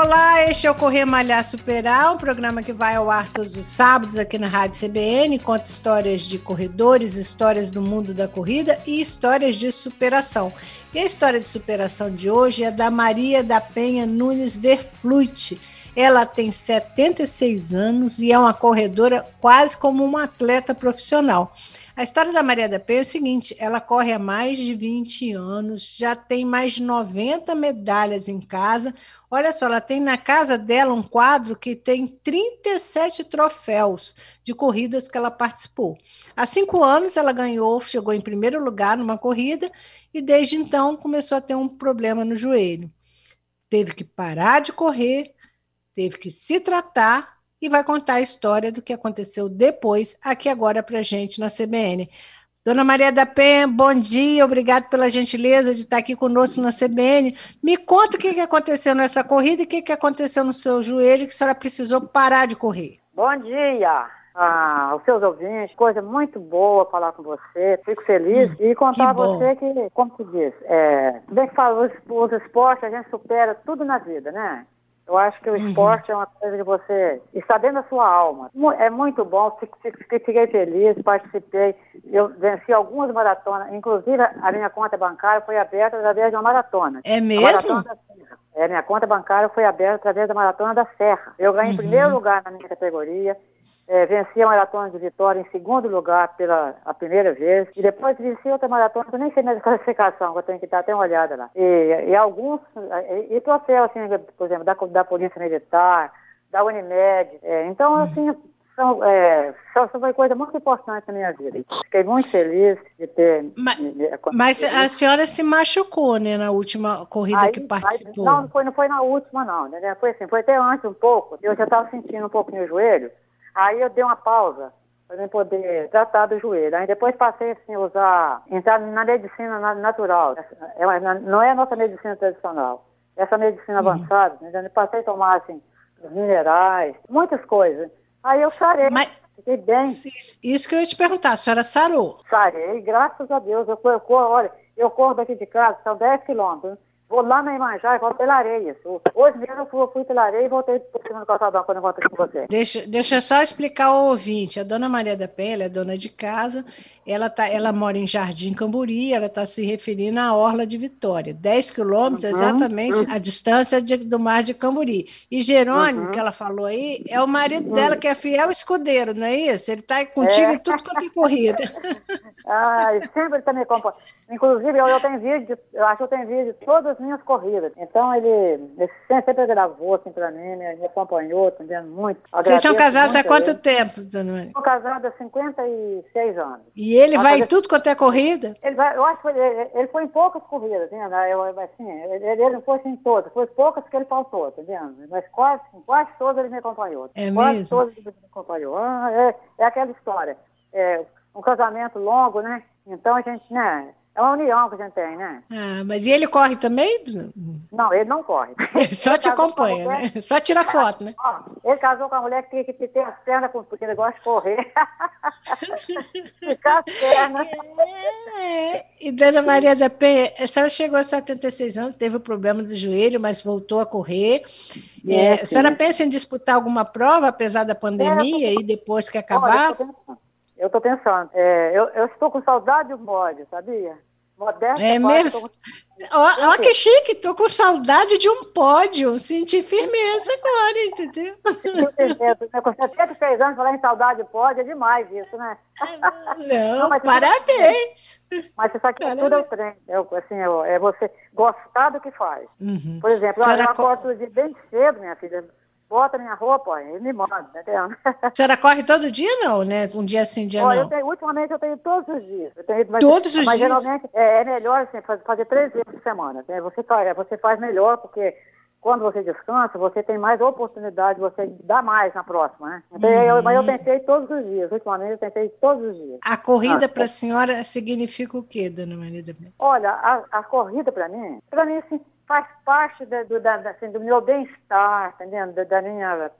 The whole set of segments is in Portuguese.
Olá, este é o Correr Malhar Superar, um programa que vai ao ar todos os sábados aqui na Rádio CBN, conta histórias de corredores, histórias do mundo da corrida e histórias de superação. E a história de superação de hoje é da Maria da Penha Nunes Verflute. Ela tem 76 anos e é uma corredora quase como uma atleta profissional. A história da Maria da Penha é o seguinte: ela corre há mais de 20 anos, já tem mais de 90 medalhas em casa. Olha só, ela tem na casa dela um quadro que tem 37 troféus de corridas que ela participou. Há cinco anos ela ganhou, chegou em primeiro lugar numa corrida e desde então começou a ter um problema no joelho. Teve que parar de correr, teve que se tratar e vai contar a história do que aconteceu depois, aqui agora para gente na CBN. Dona Maria da Penha, bom dia, obrigado pela gentileza de estar aqui conosco na CBN. Me conta o que aconteceu nessa corrida e o que aconteceu no seu joelho que a senhora precisou parar de correr. Bom dia ah, aos seus ouvintes, coisa muito boa falar com você, fico feliz hum, e contar a você que, como se diz, é, bem que fala, os, os esportes a gente supera tudo na vida, né? Eu acho que o uhum. esporte é uma coisa que você está dentro da sua alma. É muito bom, fiquei feliz, participei. Eu venci algumas maratonas, inclusive a minha conta bancária foi aberta através de uma maratona. É mesmo? É, minha conta bancária foi aberta através da Maratona da Serra. Eu ganhei uhum. em primeiro lugar na minha categoria é, venci a maratona de Vitória em segundo lugar pela a primeira vez, e depois venci outra maratona, que eu nem sei mais a classificação, que eu tenho que dar até uma olhada lá. E, e alguns, e, e troféu, assim, por exemplo, da, da Polícia Militar, da Unimed. É, então, assim, são, é, são, foi coisa muito importante na minha vida. Fiquei muito feliz de ter. Mas, mas a senhora se machucou, né, na última corrida aí, que participou? Não, não foi, não foi na última, não. Né? Foi assim, foi até antes um pouco. Eu já estava sentindo um pouquinho o joelho. Aí eu dei uma pausa para poder tratar do joelho. Aí depois passei assim, a usar, entrar na medicina natural. É, não é a nossa medicina tradicional. Essa medicina uhum. avançada, né? passei a tomar assim, minerais, muitas coisas. Aí eu sarei. Mas... Fiquei bem. Isso que eu ia te perguntar, a senhora sarou? Sarei, graças a Deus. Eu, eu olha, eu corro daqui de casa, são 10 quilômetros. Vou lá na Imanjá e volto pela areia. Hoje mesmo eu fui, fui pela areia e voltei por cima do calçadão quando eu volto aqui com você. Deixa, deixa eu só explicar ao ouvinte. A dona Maria da Penha, ela é dona de casa, ela, tá, ela mora em Jardim Camburi, ela está se referindo à Orla de Vitória. 10 quilômetros, uhum, exatamente uhum. a distância de, do mar de Camburi. E Jerônimo, uhum. que ela falou aí, é o marido dela, que é fiel escudeiro, não é isso? Ele está contigo é. em tudo quanto é corrida. ah, sempre está me acompanhando. Inclusive, eu, eu tenho vídeo, eu acho que eu tenho vídeo de todas as minhas corridas. Então, ele, ele sempre gravou assim para mim, me, me acompanhou, entendendo muito. Vocês são casados há quanto ele. tempo, dona Maria? Sou casada há 56 anos. E ele vai, vai em tudo quanto é corrida? Ele vai, eu acho que ele, ele foi em poucas corridas, né? Eu, assim, ele, ele não foi assim em todas, foi poucas que ele faltou, tá vendo? Mas quase, quase todas ele me acompanhou. É quase mesmo? todas ele me acompanhou. Ah, é, é aquela história. É, um casamento longo, né? Então a gente, né? É uma união que a gente tem, né? Ah, mas e ele corre também? Não, ele não corre. Ele só ele te acompanha, mulher... né? Só tira foto, né? Ó, ele casou com a mulher que tinha que ter as pernas, porque ele gosta de correr. Ficar as pernas. É, e Dona Maria da Penha, a senhora chegou a 76 anos, teve o problema do joelho, mas voltou a correr. É, é, a senhora pensa em disputar alguma prova, apesar da pandemia, é, tô... e depois que acabar? Olha, eu estou pensando. É, eu, eu, estou com saudade do bode, sabia? Modesta é mesmo? Olha que chique, tô com saudade de um pódio, senti firmeza agora, entendeu? Com 76 anos, falar em saudade de pódio é demais isso, né? Não, Não mas parabéns! Mas isso aqui parabéns. tudo é o trem, é, assim, é, é você gostar do que faz. Uhum. Por exemplo, eu acordo de bem cedo, minha filha, bota minha roupa e me manda, entendeu? A senhora corre todo dia, não, né? Um dia sim, um dia Olha, não? Eu tenho, ultimamente eu tenho todos os dias. Tenho, mas, todos os mas dias? Mas geralmente é, é, melhor assim, fazer três vezes por semana. Né? Você, faz, você faz melhor, porque quando você descansa, você tem mais oportunidade, você dá mais na próxima, né? Então, uhum. eu, mas eu tentei todos os dias, ultimamente eu tentei todos os dias. A corrida ah, para a senhora significa o quê, dona Maria? Olha, a, a corrida para mim, para mim, assim, faz parte da, do, da, assim, do meu bem-estar, entendendo? Da, da minha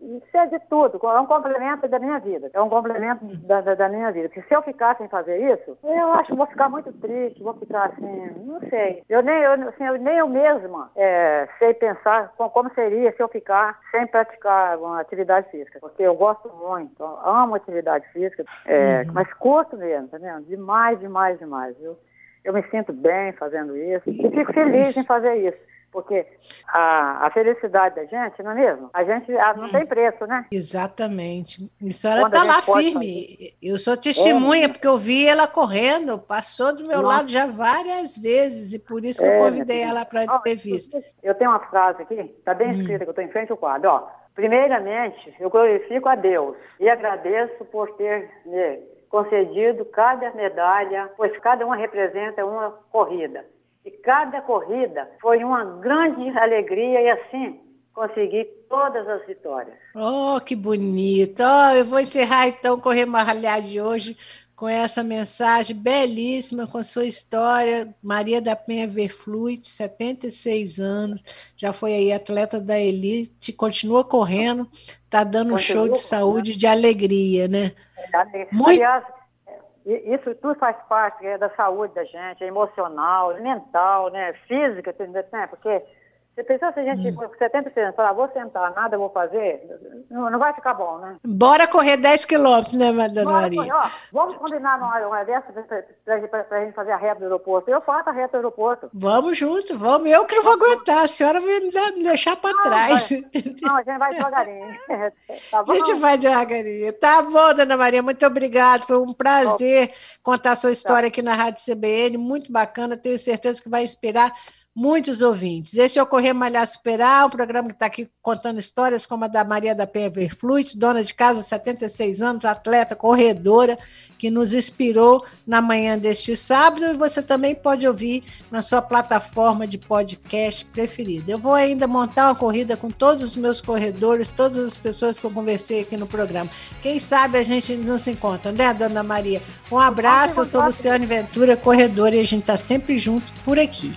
isso é de tudo, é um complemento da minha vida, é um complemento da, da, da, minha vida. Porque se eu ficar sem fazer isso, eu acho que vou ficar muito triste, vou ficar assim, não sei. Eu nem eu, assim, eu, nem eu mesma é, sei pensar como seria se eu ficar sem praticar uma atividade física, porque eu gosto muito, amo atividade física, é, uhum. mas curto mesmo, tá vendo? Demais, demais, demais. Eu, eu me sinto bem fazendo isso e fico feliz em fazer isso. Porque a, a felicidade da gente, não é mesmo? A gente a, não tem preço, né? Exatamente. A senhora está lá firme. Fazer. Eu sou testemunha, é. porque eu vi ela correndo, passou do meu Nossa. lado já várias vezes, e por isso que é, eu convidei ela para a entrevista. Eu tenho uma frase aqui, está bem hum. escrita, hum. que eu estou em frente ao quadro. Ó, Primeiramente, eu glorifico a Deus e agradeço por ter me concedido cada medalha, pois cada uma representa uma corrida. E cada corrida foi uma grande alegria e assim consegui todas as vitórias. Oh, que bonito! Oh, eu vou encerrar então o Correr Marralhar de hoje com essa mensagem belíssima, com sua história. Maria da Penha Verfluit, 76 anos, já foi aí atleta da elite, continua correndo, está dando um show de saúde, de alegria, né? É, Muito... Aliás, isso tudo faz parte é, da saúde da gente, é emocional, mental, né, física, né, porque você pensou se a gente, hum. com 70 anos, falar, vou sentar, nada vou fazer, não, não vai ficar bom, né? Bora correr 10 quilômetros, né, Dona Maria? Correr, ó, vamos combinar uma dessa para a gente fazer a reta do aeroporto. Eu faço a reta do aeroporto. Vamos junto, vamos. Eu que não vou aguentar, a senhora vai me, dar, me deixar para trás. Vai, não, a gente vai devagarinho. tá bom? A gente vai devagarinho. Tá bom, Dona Maria, muito obrigada. Foi um prazer contar a sua história tá. aqui na Rádio CBN, muito bacana. Tenho certeza que vai inspirar muitos ouvintes. Esse é o Correr Malhar Superar, o programa que está aqui contando histórias como a da Maria da Penha Verfluit, dona de casa, 76 anos, atleta, corredora, que nos inspirou na manhã deste sábado e você também pode ouvir na sua plataforma de podcast preferida. Eu vou ainda montar uma corrida com todos os meus corredores, todas as pessoas que eu conversei aqui no programa. Quem sabe a gente não se encontra, né, dona Maria? Um abraço, eu sou Luciane Ventura, corredora, e a gente está sempre junto por aqui.